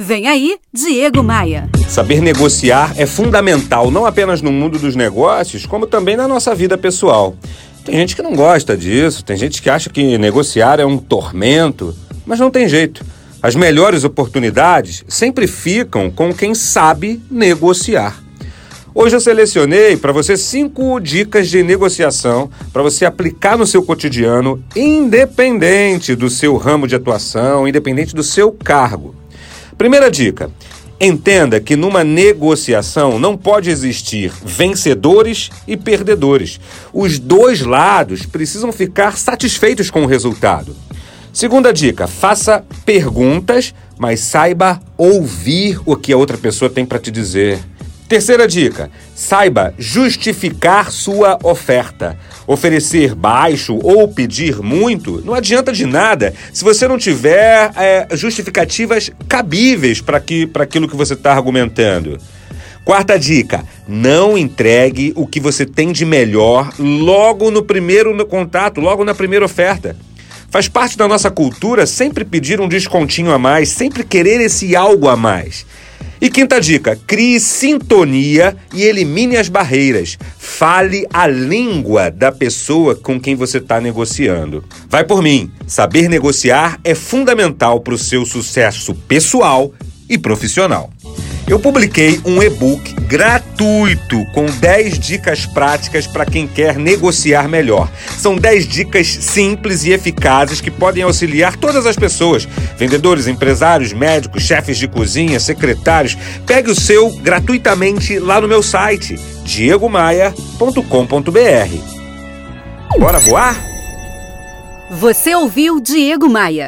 Vem aí, Diego Maia. Saber negociar é fundamental não apenas no mundo dos negócios, como também na nossa vida pessoal. Tem gente que não gosta disso, tem gente que acha que negociar é um tormento, mas não tem jeito. As melhores oportunidades sempre ficam com quem sabe negociar. Hoje eu selecionei para você cinco dicas de negociação para você aplicar no seu cotidiano, independente do seu ramo de atuação, independente do seu cargo. Primeira dica: entenda que numa negociação não pode existir vencedores e perdedores. Os dois lados precisam ficar satisfeitos com o resultado. Segunda dica: faça perguntas, mas saiba ouvir o que a outra pessoa tem para te dizer. Terceira dica: saiba justificar sua oferta. Oferecer baixo ou pedir muito não adianta de nada se você não tiver é, justificativas cabíveis para aquilo que você está argumentando. Quarta dica: não entregue o que você tem de melhor logo no primeiro contato, logo na primeira oferta. Faz parte da nossa cultura sempre pedir um descontinho a mais, sempre querer esse algo a mais. E quinta dica: crie sintonia e elimine as barreiras. Fale a língua da pessoa com quem você está negociando. Vai por mim. Saber negociar é fundamental para o seu sucesso pessoal e profissional. Eu publiquei um e-book gratuito com 10 dicas práticas para quem quer negociar melhor. São 10 dicas simples e eficazes que podem auxiliar todas as pessoas: vendedores, empresários, médicos, chefes de cozinha, secretários. Pegue o seu gratuitamente lá no meu site diegomaia.com.br. Bora voar? Você ouviu Diego Maia.